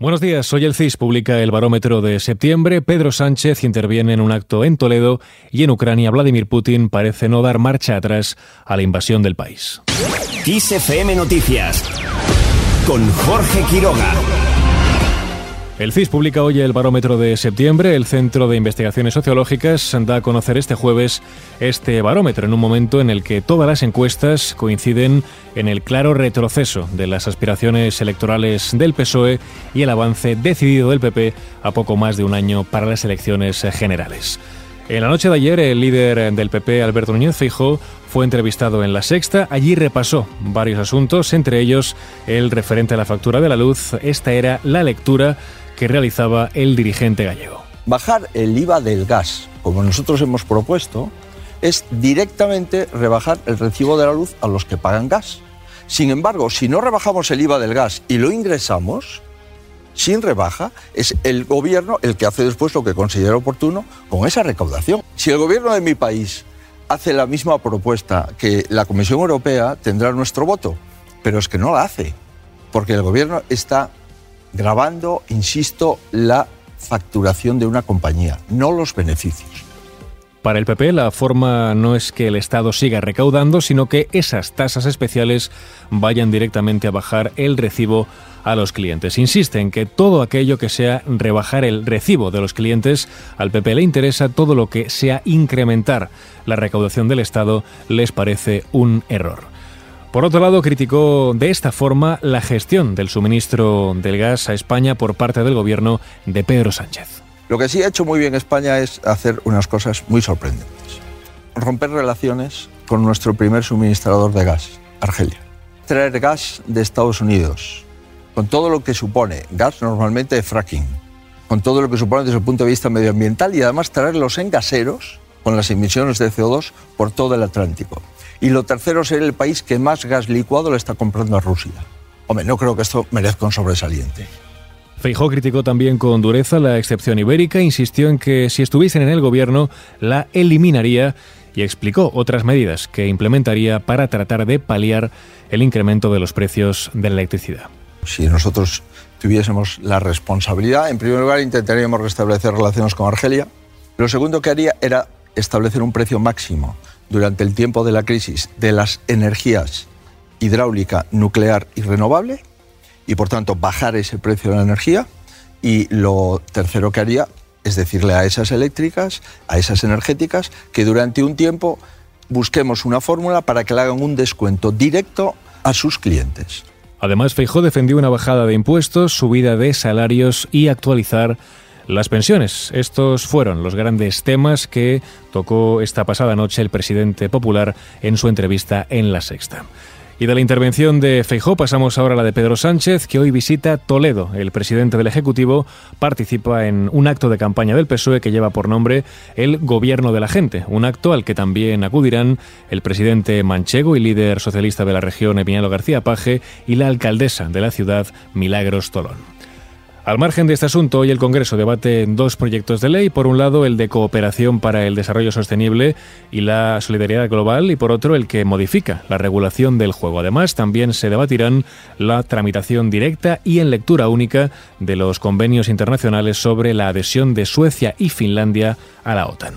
Buenos días, hoy el CIS publica el barómetro de septiembre. Pedro Sánchez interviene en un acto en Toledo y en Ucrania Vladimir Putin parece no dar marcha atrás a la invasión del país. Noticias con Jorge Quiroga. El CIS publica hoy el barómetro de septiembre. El Centro de Investigaciones Sociológicas da a conocer este jueves este barómetro en un momento en el que todas las encuestas coinciden en el claro retroceso de las aspiraciones electorales del PSOE y el avance decidido del PP a poco más de un año para las elecciones generales. En la noche de ayer, el líder del PP, Alberto Núñez Fijo, fue entrevistado en La Sexta. Allí repasó varios asuntos, entre ellos el referente a la factura de la luz. Esta era la lectura que realizaba el dirigente gallego. Bajar el IVA del gas, como nosotros hemos propuesto, es directamente rebajar el recibo de la luz a los que pagan gas. Sin embargo, si no rebajamos el IVA del gas y lo ingresamos, sin rebaja, es el gobierno el que hace después lo que considera oportuno con esa recaudación. Si el gobierno de mi país hace la misma propuesta que la Comisión Europea, tendrá nuestro voto, pero es que no la hace, porque el gobierno está grabando, insisto, la facturación de una compañía, no los beneficios. Para el PP, la forma no es que el Estado siga recaudando, sino que esas tasas especiales vayan directamente a bajar el recibo a los clientes. Insiste en que todo aquello que sea rebajar el recibo de los clientes, al PP le interesa todo lo que sea incrementar la recaudación del Estado, les parece un error. Por otro lado, criticó de esta forma la gestión del suministro del gas a España por parte del gobierno de Pedro Sánchez. Lo que sí ha hecho muy bien España es hacer unas cosas muy sorprendentes. Romper relaciones con nuestro primer suministrador de gas, Argelia. Traer gas de Estados Unidos, con todo lo que supone gas normalmente de fracking, con todo lo que supone desde el punto de vista medioambiental y además traerlos en gaseros con las emisiones de CO2 por todo el Atlántico. Y lo tercero, ser el país que más gas licuado le está comprando a Rusia. Hombre, no creo que esto merezca un sobresaliente. Feijó criticó también con dureza la excepción ibérica, insistió en que si estuviesen en el gobierno la eliminaría y explicó otras medidas que implementaría para tratar de paliar el incremento de los precios de la electricidad. Si nosotros tuviésemos la responsabilidad, en primer lugar intentaríamos restablecer relaciones con Argelia. Lo segundo que haría era establecer un precio máximo durante el tiempo de la crisis de las energías hidráulica, nuclear y renovable y por tanto bajar ese precio de la energía. Y lo tercero que haría es decirle a esas eléctricas, a esas energéticas, que durante un tiempo busquemos una fórmula para que le hagan un descuento directo a sus clientes. Además, Feijó defendió una bajada de impuestos, subida de salarios y actualizar las pensiones. Estos fueron los grandes temas que tocó esta pasada noche el presidente popular en su entrevista en La Sexta. Y de la intervención de Feijó pasamos ahora a la de Pedro Sánchez, que hoy visita Toledo. El presidente del Ejecutivo participa en un acto de campaña del PSOE que lleva por nombre el Gobierno de la Gente, un acto al que también acudirán el presidente manchego y líder socialista de la región, Emiliano García Paje, y la alcaldesa de la ciudad, Milagros Tolón. Al margen de este asunto, hoy el Congreso debate dos proyectos de ley. Por un lado, el de cooperación para el desarrollo sostenible y la solidaridad global, y por otro, el que modifica la regulación del juego. Además, también se debatirán la tramitación directa y en lectura única de los convenios internacionales sobre la adhesión de Suecia y Finlandia a la OTAN.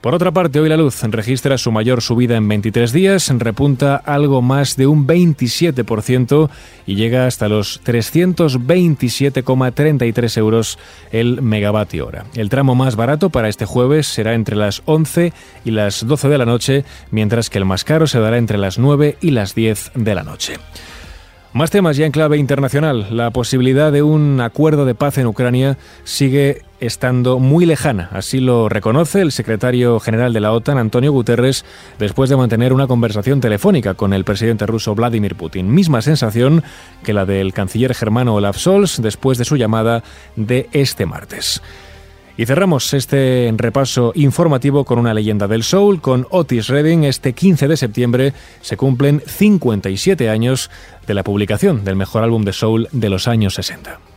Por otra parte, hoy la luz registra su mayor subida en 23 días, repunta algo más de un 27% y llega hasta los 327,33 euros el megavatio hora. El tramo más barato para este jueves será entre las 11 y las 12 de la noche, mientras que el más caro se dará entre las 9 y las 10 de la noche. Más temas ya en clave internacional. La posibilidad de un acuerdo de paz en Ucrania sigue estando muy lejana. Así lo reconoce el secretario general de la OTAN, Antonio Guterres, después de mantener una conversación telefónica con el presidente ruso Vladimir Putin. Misma sensación que la del canciller germano Olaf Scholz después de su llamada de este martes. Y cerramos este repaso informativo con una leyenda del soul, con Otis Redding. Este 15 de septiembre se cumplen 57 años de la publicación del mejor álbum de soul de los años 60.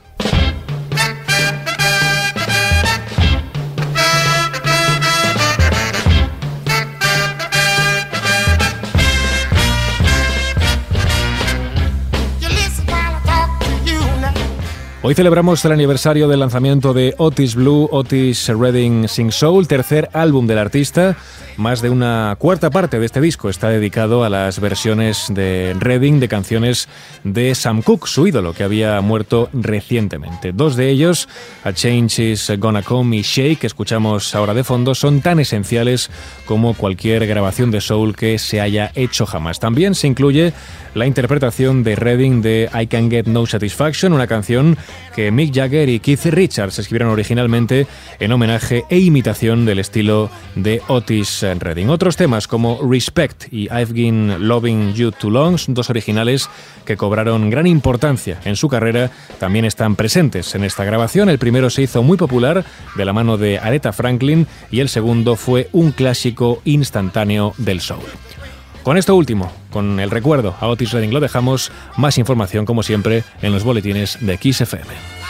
Hoy celebramos el aniversario del lanzamiento de Otis Blue, Otis Redding Sing Soul, tercer álbum del artista. Más de una cuarta parte de este disco está dedicado a las versiones de Redding de canciones de Sam Cooke, su ídolo, que había muerto recientemente. Dos de ellos, A Change is Gonna Come y Shake, que escuchamos ahora de fondo, son tan esenciales como cualquier grabación de soul que se haya hecho jamás. También se incluye la interpretación de Redding de I Can Get No Satisfaction, una canción que Mick Jagger y Keith Richards escribieron originalmente en homenaje e imitación del estilo de Otis Redding. Otros temas como Respect y I've Been Loving You Too Long, dos originales que cobraron gran importancia en su carrera, también están presentes en esta grabación. El primero se hizo muy popular de la mano de Aretha Franklin y el segundo fue un clásico instantáneo del soul. Con esto último, con el recuerdo a Otis Redding lo dejamos, más información como siempre en los boletines de XFM.